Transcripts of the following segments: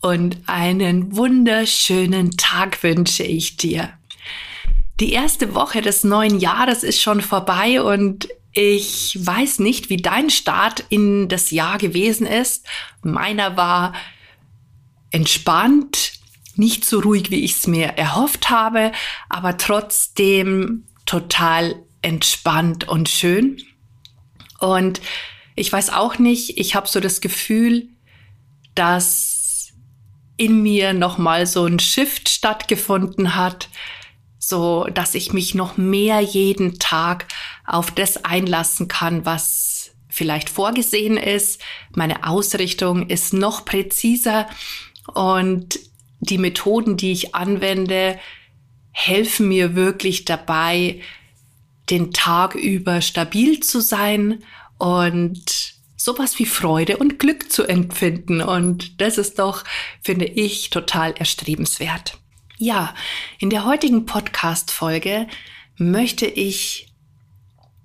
und einen wunderschönen Tag wünsche ich dir. Die erste Woche des neuen Jahres ist schon vorbei und ich weiß nicht, wie dein Start in das Jahr gewesen ist. Meiner war entspannt, nicht so ruhig, wie ich es mir erhofft habe, aber trotzdem total entspannt und schön. Und ich weiß auch nicht, ich habe so das Gefühl, dass in mir nochmal so ein Shift stattgefunden hat, so dass ich mich noch mehr jeden Tag auf das einlassen kann, was vielleicht vorgesehen ist. Meine Ausrichtung ist noch präziser und die Methoden, die ich anwende, helfen mir wirklich dabei, den Tag über stabil zu sein und sowas wie Freude und Glück zu empfinden. Und das ist doch, finde ich, total erstrebenswert. Ja, in der heutigen Podcast-Folge möchte ich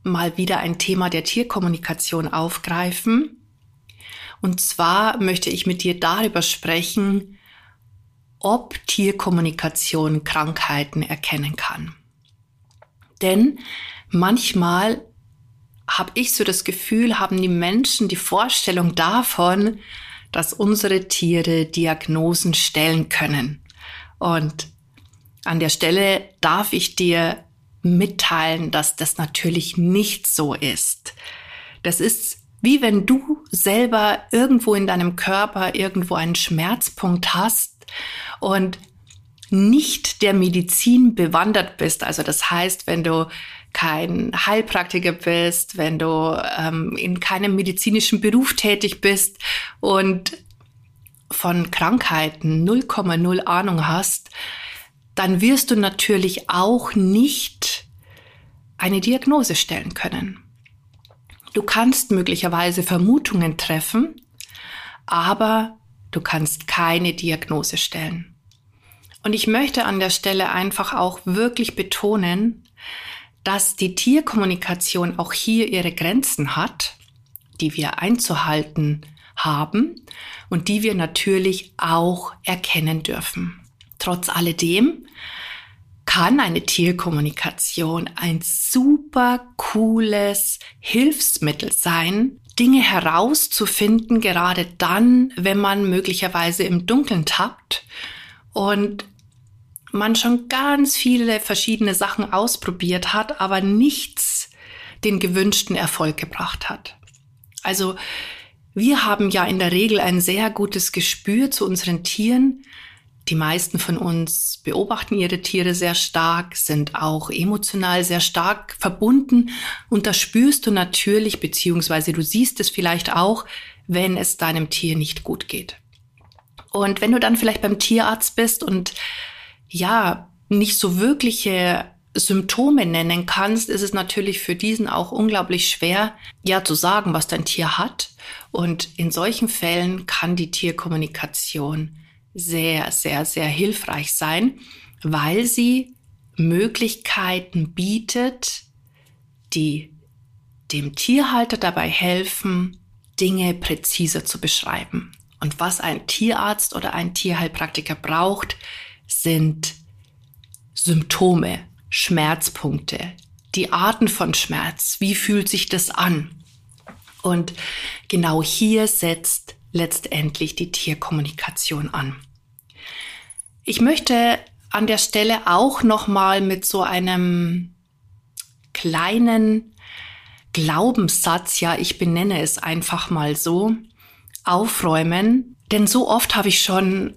mal wieder ein Thema der Tierkommunikation aufgreifen. Und zwar möchte ich mit dir darüber sprechen, ob Tierkommunikation Krankheiten erkennen kann. Denn manchmal habe ich so das Gefühl, haben die Menschen die Vorstellung davon, dass unsere Tiere Diagnosen stellen können. Und an der Stelle darf ich dir mitteilen, dass das natürlich nicht so ist. Das ist wie wenn du selber irgendwo in deinem Körper irgendwo einen Schmerzpunkt hast und nicht der Medizin bewandert bist. Also das heißt, wenn du kein Heilpraktiker bist, wenn du ähm, in keinem medizinischen Beruf tätig bist und von Krankheiten 0,0 Ahnung hast, dann wirst du natürlich auch nicht eine Diagnose stellen können. Du kannst möglicherweise Vermutungen treffen, aber du kannst keine Diagnose stellen. Und ich möchte an der Stelle einfach auch wirklich betonen, dass die Tierkommunikation auch hier ihre Grenzen hat, die wir einzuhalten haben und die wir natürlich auch erkennen dürfen. Trotz alledem kann eine Tierkommunikation ein super cooles Hilfsmittel sein, Dinge herauszufinden, gerade dann, wenn man möglicherweise im Dunkeln tappt und man schon ganz viele verschiedene Sachen ausprobiert hat, aber nichts den gewünschten Erfolg gebracht hat. Also wir haben ja in der Regel ein sehr gutes Gespür zu unseren Tieren. Die meisten von uns beobachten ihre Tiere sehr stark, sind auch emotional sehr stark verbunden und das spürst du natürlich, beziehungsweise du siehst es vielleicht auch, wenn es deinem Tier nicht gut geht. Und wenn du dann vielleicht beim Tierarzt bist und ja, nicht so wirkliche Symptome nennen kannst, ist es natürlich für diesen auch unglaublich schwer, ja, zu sagen, was dein Tier hat. Und in solchen Fällen kann die Tierkommunikation sehr, sehr, sehr hilfreich sein, weil sie Möglichkeiten bietet, die dem Tierhalter dabei helfen, Dinge präziser zu beschreiben. Und was ein Tierarzt oder ein Tierheilpraktiker braucht, sind Symptome, Schmerzpunkte, die Arten von Schmerz, wie fühlt sich das an? Und genau hier setzt letztendlich die Tierkommunikation an. Ich möchte an der Stelle auch noch mal mit so einem kleinen Glaubenssatz, ja, ich benenne es einfach mal so, aufräumen, denn so oft habe ich schon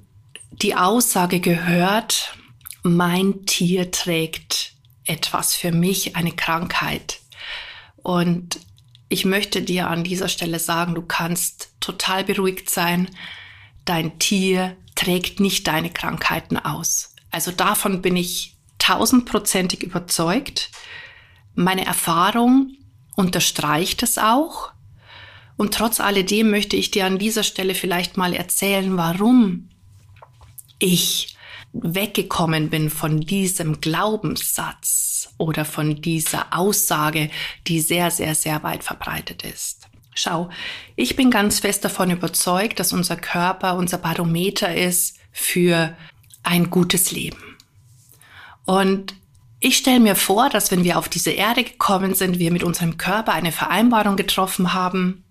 die Aussage gehört, mein Tier trägt etwas für mich, eine Krankheit. Und ich möchte dir an dieser Stelle sagen, du kannst total beruhigt sein. Dein Tier trägt nicht deine Krankheiten aus. Also davon bin ich tausendprozentig überzeugt. Meine Erfahrung unterstreicht es auch. Und trotz alledem möchte ich dir an dieser Stelle vielleicht mal erzählen, warum ich weggekommen bin von diesem Glaubenssatz oder von dieser Aussage, die sehr, sehr, sehr weit verbreitet ist. Schau, ich bin ganz fest davon überzeugt, dass unser Körper unser Barometer ist für ein gutes Leben. Und ich stelle mir vor, dass wenn wir auf diese Erde gekommen sind, wir mit unserem Körper eine Vereinbarung getroffen haben,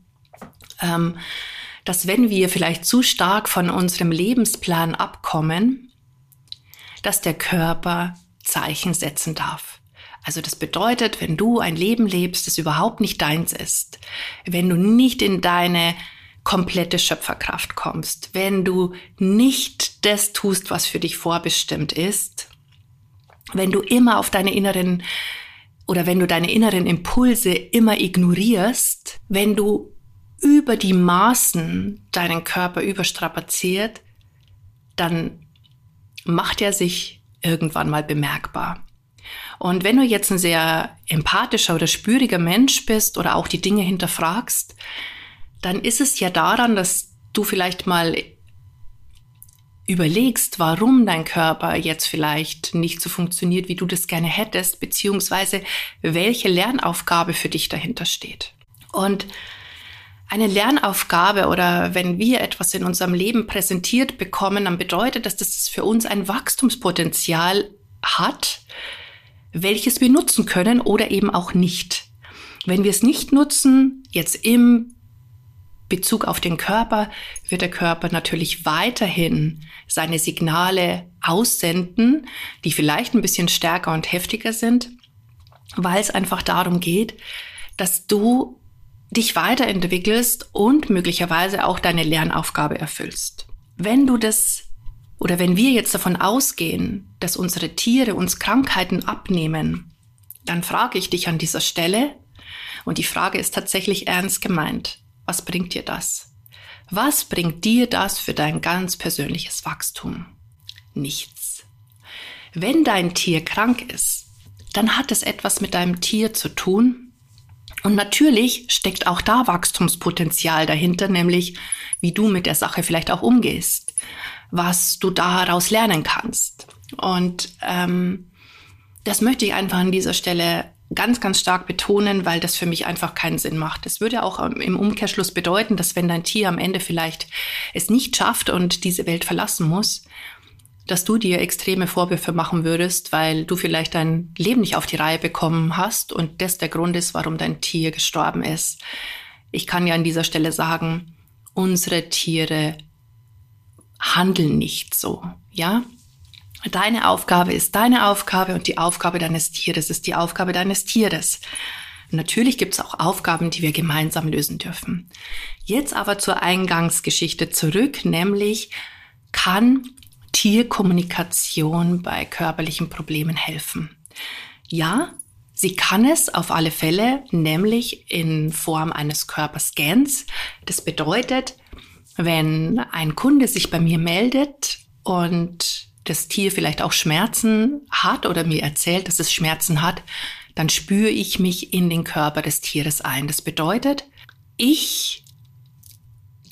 ähm, dass wenn wir vielleicht zu stark von unserem Lebensplan abkommen, dass der Körper Zeichen setzen darf. Also das bedeutet, wenn du ein Leben lebst, das überhaupt nicht deins ist, wenn du nicht in deine komplette Schöpferkraft kommst, wenn du nicht das tust, was für dich vorbestimmt ist, wenn du immer auf deine inneren oder wenn du deine inneren Impulse immer ignorierst, wenn du über die Maßen deinen Körper überstrapaziert, dann macht er sich irgendwann mal bemerkbar. Und wenn du jetzt ein sehr empathischer oder spüriger Mensch bist oder auch die Dinge hinterfragst, dann ist es ja daran, dass du vielleicht mal überlegst, warum dein Körper jetzt vielleicht nicht so funktioniert, wie du das gerne hättest, beziehungsweise welche Lernaufgabe für dich dahinter steht. Und eine Lernaufgabe oder wenn wir etwas in unserem Leben präsentiert bekommen, dann bedeutet das, dass es für uns ein Wachstumspotenzial hat, welches wir nutzen können oder eben auch nicht. Wenn wir es nicht nutzen, jetzt im Bezug auf den Körper, wird der Körper natürlich weiterhin seine Signale aussenden, die vielleicht ein bisschen stärker und heftiger sind, weil es einfach darum geht, dass du dich weiterentwickelst und möglicherweise auch deine Lernaufgabe erfüllst. Wenn du das oder wenn wir jetzt davon ausgehen, dass unsere Tiere uns Krankheiten abnehmen, dann frage ich dich an dieser Stelle, und die Frage ist tatsächlich ernst gemeint, was bringt dir das? Was bringt dir das für dein ganz persönliches Wachstum? Nichts. Wenn dein Tier krank ist, dann hat es etwas mit deinem Tier zu tun, und natürlich steckt auch da Wachstumspotenzial dahinter, nämlich wie du mit der Sache vielleicht auch umgehst, was du daraus lernen kannst. Und ähm, das möchte ich einfach an dieser Stelle ganz, ganz stark betonen, weil das für mich einfach keinen Sinn macht. Das würde auch im Umkehrschluss bedeuten, dass wenn dein Tier am Ende vielleicht es nicht schafft und diese Welt verlassen muss, dass du dir extreme Vorwürfe machen würdest, weil du vielleicht dein Leben nicht auf die Reihe bekommen hast und das der Grund ist, warum dein Tier gestorben ist. Ich kann ja an dieser Stelle sagen, unsere Tiere handeln nicht so, ja? Deine Aufgabe ist deine Aufgabe und die Aufgabe deines Tieres ist die Aufgabe deines Tieres. Natürlich gibt es auch Aufgaben, die wir gemeinsam lösen dürfen. Jetzt aber zur Eingangsgeschichte zurück, nämlich kann Tierkommunikation bei körperlichen Problemen helfen? Ja, sie kann es auf alle Fälle, nämlich in Form eines Körperscans. Das bedeutet, wenn ein Kunde sich bei mir meldet und das Tier vielleicht auch Schmerzen hat oder mir erzählt, dass es Schmerzen hat, dann spüre ich mich in den Körper des Tieres ein. Das bedeutet, ich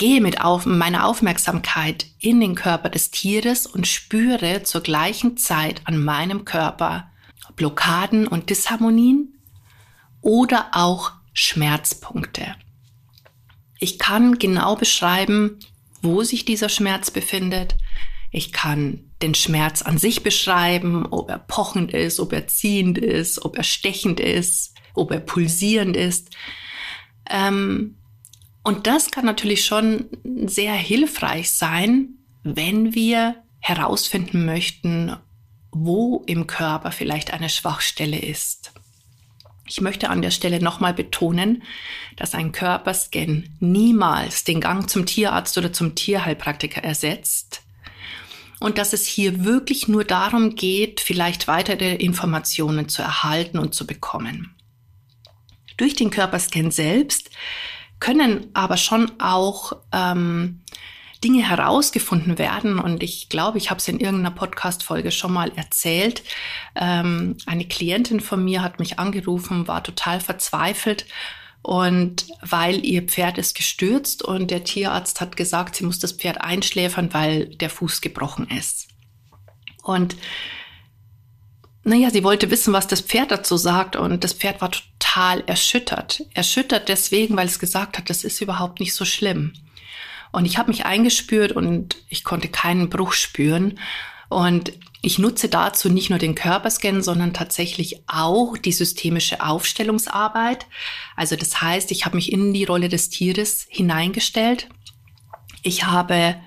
gehe mit auf, meiner Aufmerksamkeit in den Körper des Tieres und spüre zur gleichen Zeit an meinem Körper Blockaden und Disharmonien oder auch Schmerzpunkte. Ich kann genau beschreiben, wo sich dieser Schmerz befindet. Ich kann den Schmerz an sich beschreiben, ob er pochend ist, ob er ziehend ist, ob er stechend ist, ob er pulsierend ist. Ähm, und das kann natürlich schon sehr hilfreich sein, wenn wir herausfinden möchten, wo im Körper vielleicht eine Schwachstelle ist. Ich möchte an der Stelle nochmal betonen, dass ein Körperscan niemals den Gang zum Tierarzt oder zum Tierheilpraktiker ersetzt und dass es hier wirklich nur darum geht, vielleicht weitere Informationen zu erhalten und zu bekommen. Durch den Körperscan selbst können aber schon auch ähm, Dinge herausgefunden werden. Und ich glaube, ich habe es in irgendeiner Podcast-Folge schon mal erzählt. Ähm, eine Klientin von mir hat mich angerufen, war total verzweifelt. Und weil ihr Pferd ist gestürzt und der Tierarzt hat gesagt, sie muss das Pferd einschläfern, weil der Fuß gebrochen ist. Und naja, sie wollte wissen, was das Pferd dazu sagt und das Pferd war total erschüttert. Erschüttert deswegen, weil es gesagt hat, das ist überhaupt nicht so schlimm. Und ich habe mich eingespürt und ich konnte keinen Bruch spüren. Und ich nutze dazu nicht nur den Körperscan, sondern tatsächlich auch die systemische Aufstellungsarbeit. Also das heißt, ich habe mich in die Rolle des Tieres hineingestellt. Ich habe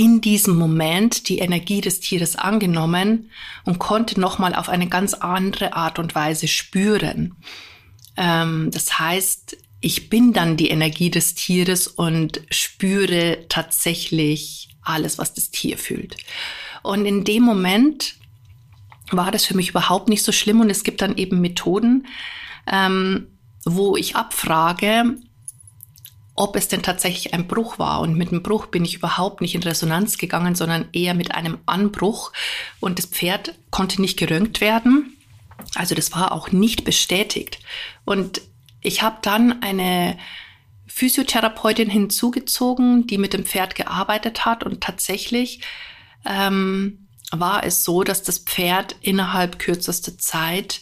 in diesem Moment die Energie des Tieres angenommen und konnte nochmal auf eine ganz andere Art und Weise spüren. Ähm, das heißt, ich bin dann die Energie des Tieres und spüre tatsächlich alles, was das Tier fühlt. Und in dem Moment war das für mich überhaupt nicht so schlimm und es gibt dann eben Methoden, ähm, wo ich abfrage, ob es denn tatsächlich ein Bruch war. Und mit dem Bruch bin ich überhaupt nicht in Resonanz gegangen, sondern eher mit einem Anbruch. Und das Pferd konnte nicht gerönt werden. Also das war auch nicht bestätigt. Und ich habe dann eine Physiotherapeutin hinzugezogen, die mit dem Pferd gearbeitet hat. Und tatsächlich ähm, war es so, dass das Pferd innerhalb kürzester Zeit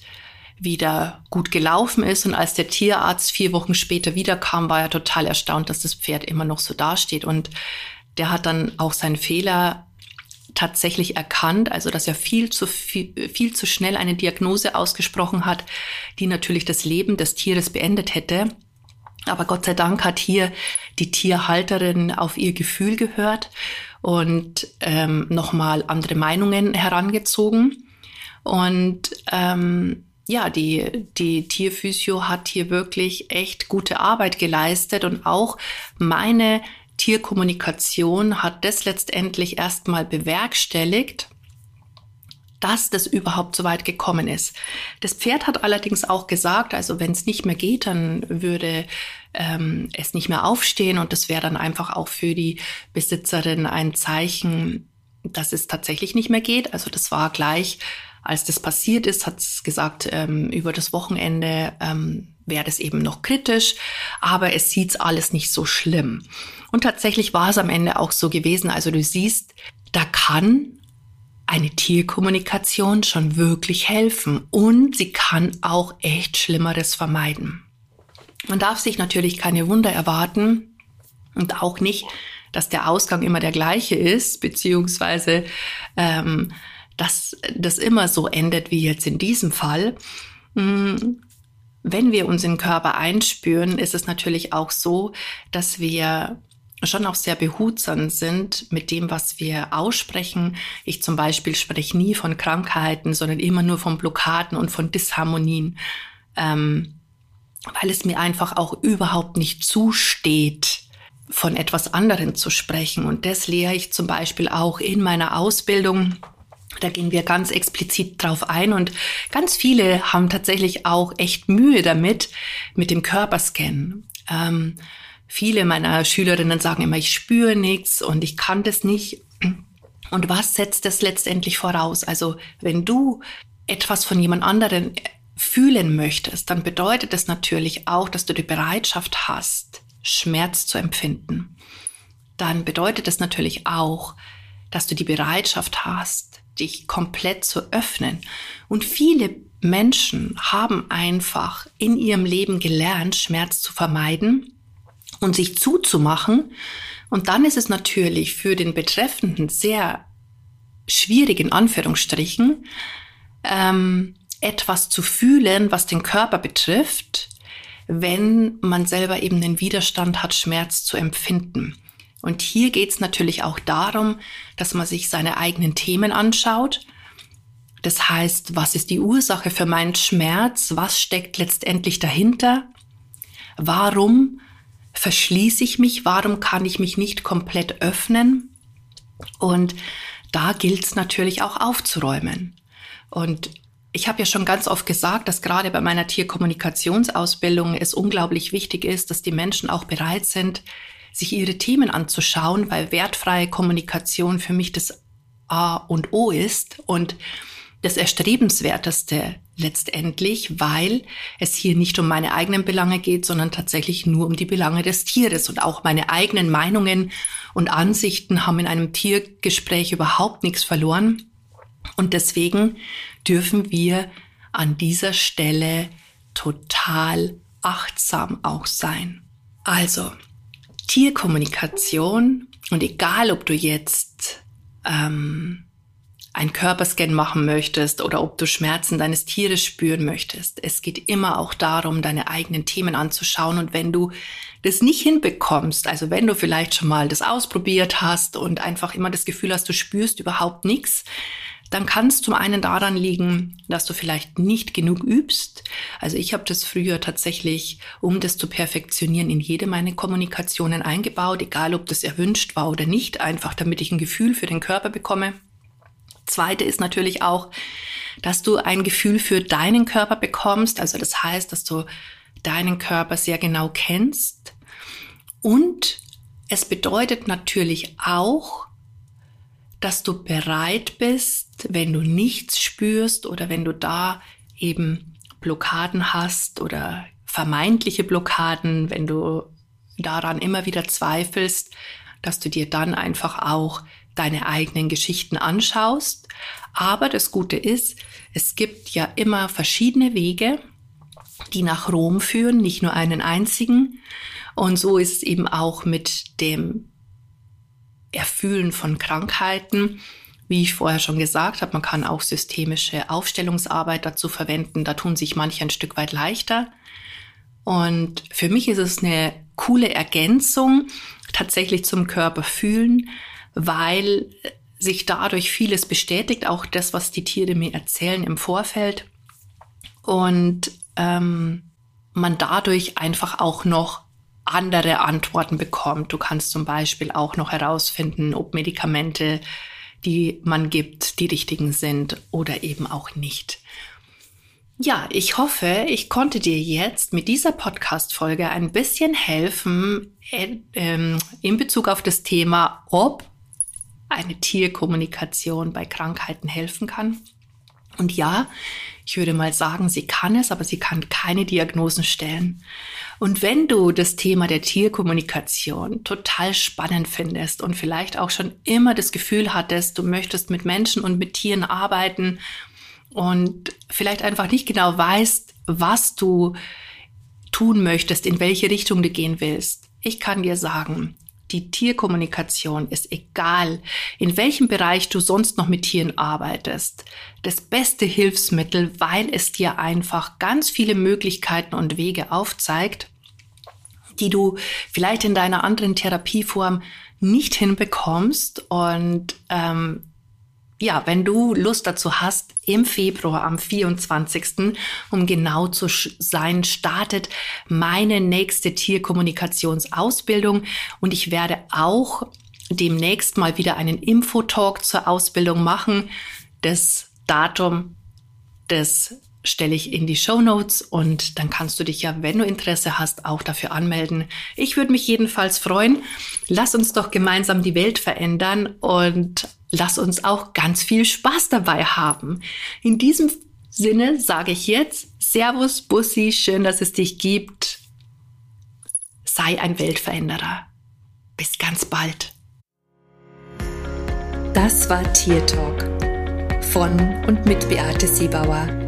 wieder gut gelaufen ist. Und als der Tierarzt vier Wochen später wiederkam, war er total erstaunt, dass das Pferd immer noch so dasteht. Und der hat dann auch seinen Fehler tatsächlich erkannt, also dass er viel zu viel, viel zu schnell eine Diagnose ausgesprochen hat, die natürlich das Leben des Tieres beendet hätte. Aber Gott sei Dank hat hier die Tierhalterin auf ihr Gefühl gehört und ähm, nochmal andere Meinungen herangezogen. Und ähm, ja, die, die Tierphysio hat hier wirklich echt gute Arbeit geleistet und auch meine Tierkommunikation hat das letztendlich erstmal bewerkstelligt, dass das überhaupt so weit gekommen ist. Das Pferd hat allerdings auch gesagt, also wenn es nicht mehr geht, dann würde ähm, es nicht mehr aufstehen und das wäre dann einfach auch für die Besitzerin ein Zeichen, dass es tatsächlich nicht mehr geht. Also das war gleich als das passiert ist, hat es gesagt, ähm, über das Wochenende ähm, wäre das eben noch kritisch, aber es sieht alles nicht so schlimm. Und tatsächlich war es am Ende auch so gewesen. Also du siehst, da kann eine Tierkommunikation schon wirklich helfen und sie kann auch echt Schlimmeres vermeiden. Man darf sich natürlich keine Wunder erwarten und auch nicht, dass der Ausgang immer der gleiche ist, beziehungsweise ähm, dass das immer so endet wie jetzt in diesem Fall. Hm, wenn wir uns in Körper einspüren, ist es natürlich auch so, dass wir schon auch sehr behutsam sind mit dem, was wir aussprechen. Ich zum Beispiel spreche nie von Krankheiten, sondern immer nur von Blockaden und von Disharmonien, ähm, weil es mir einfach auch überhaupt nicht zusteht, von etwas anderem zu sprechen. Und das lehre ich zum Beispiel auch in meiner Ausbildung da gehen wir ganz explizit drauf ein und ganz viele haben tatsächlich auch echt Mühe damit, mit dem Körperscan. Ähm, viele meiner Schülerinnen sagen immer, ich spüre nichts und ich kann das nicht. Und was setzt das letztendlich voraus? Also wenn du etwas von jemand anderen fühlen möchtest, dann bedeutet das natürlich auch, dass du die Bereitschaft hast, Schmerz zu empfinden. Dann bedeutet das natürlich auch, dass du die Bereitschaft hast, dich komplett zu öffnen. Und viele Menschen haben einfach in ihrem Leben gelernt, Schmerz zu vermeiden und sich zuzumachen. Und dann ist es natürlich für den Betreffenden sehr schwierig, in Anführungsstrichen, ähm, etwas zu fühlen, was den Körper betrifft, wenn man selber eben den Widerstand hat, Schmerz zu empfinden. Und hier geht es natürlich auch darum, dass man sich seine eigenen Themen anschaut. Das heißt, was ist die Ursache für meinen Schmerz? Was steckt letztendlich dahinter? Warum verschließe ich mich? Warum kann ich mich nicht komplett öffnen? Und da gilt es natürlich auch aufzuräumen. Und ich habe ja schon ganz oft gesagt, dass gerade bei meiner Tierkommunikationsausbildung es unglaublich wichtig ist, dass die Menschen auch bereit sind, sich ihre Themen anzuschauen, weil wertfreie Kommunikation für mich das A und O ist und das Erstrebenswerteste letztendlich, weil es hier nicht um meine eigenen Belange geht, sondern tatsächlich nur um die Belange des Tieres. Und auch meine eigenen Meinungen und Ansichten haben in einem Tiergespräch überhaupt nichts verloren. Und deswegen dürfen wir an dieser Stelle total achtsam auch sein. Also, Tierkommunikation und egal, ob du jetzt ähm, einen Körperscan machen möchtest oder ob du Schmerzen deines Tieres spüren möchtest. Es geht immer auch darum, deine eigenen Themen anzuschauen. Und wenn du das nicht hinbekommst, also wenn du vielleicht schon mal das ausprobiert hast und einfach immer das Gefühl hast, du spürst überhaupt nichts, dann kann es zum einen daran liegen, dass du vielleicht nicht genug übst. Also ich habe das früher tatsächlich, um das zu perfektionieren, in jede meine Kommunikationen eingebaut, egal ob das erwünscht war oder nicht, einfach damit ich ein Gefühl für den Körper bekomme. Zweite ist natürlich auch, dass du ein Gefühl für deinen Körper bekommst. Also das heißt, dass du deinen Körper sehr genau kennst. Und es bedeutet natürlich auch, dass du bereit bist, wenn du nichts spürst oder wenn du da eben Blockaden hast oder vermeintliche Blockaden, wenn du daran immer wieder zweifelst, dass du dir dann einfach auch deine eigenen Geschichten anschaust. Aber das Gute ist, es gibt ja immer verschiedene Wege, die nach Rom führen, nicht nur einen einzigen. Und so ist es eben auch mit dem Erfühlen von Krankheiten. Wie ich vorher schon gesagt habe, man kann auch systemische Aufstellungsarbeit dazu verwenden. Da tun sich manche ein Stück weit leichter. Und für mich ist es eine coole Ergänzung tatsächlich zum Körper fühlen, weil sich dadurch vieles bestätigt, auch das, was die Tiere mir erzählen im Vorfeld. Und ähm, man dadurch einfach auch noch andere Antworten bekommt. Du kannst zum Beispiel auch noch herausfinden, ob Medikamente, die man gibt, die richtigen sind oder eben auch nicht. Ja, ich hoffe, ich konnte dir jetzt mit dieser Podcast-Folge ein bisschen helfen äh, ähm, in Bezug auf das Thema, ob eine Tierkommunikation bei Krankheiten helfen kann. Und ja, ich würde mal sagen, sie kann es, aber sie kann keine Diagnosen stellen. Und wenn du das Thema der Tierkommunikation total spannend findest und vielleicht auch schon immer das Gefühl hattest, du möchtest mit Menschen und mit Tieren arbeiten und vielleicht einfach nicht genau weißt, was du tun möchtest, in welche Richtung du gehen willst, ich kann dir sagen, die Tierkommunikation ist egal, in welchem Bereich du sonst noch mit Tieren arbeitest, das beste Hilfsmittel, weil es dir einfach ganz viele Möglichkeiten und Wege aufzeigt, die du vielleicht in deiner anderen Therapieform nicht hinbekommst. Und ähm, ja, wenn du Lust dazu hast, im Februar am 24., um genau zu sein, startet meine nächste Tierkommunikationsausbildung und ich werde auch demnächst mal wieder einen Infotalk zur Ausbildung machen. Das Datum des stelle ich in die Show Notes und dann kannst du dich ja, wenn du Interesse hast, auch dafür anmelden. Ich würde mich jedenfalls freuen. Lass uns doch gemeinsam die Welt verändern und lass uns auch ganz viel Spaß dabei haben. In diesem Sinne sage ich jetzt Servus, Bussi, schön, dass es dich gibt. Sei ein Weltveränderer. Bis ganz bald. Das war Tier Talk von und mit Beate Siebauer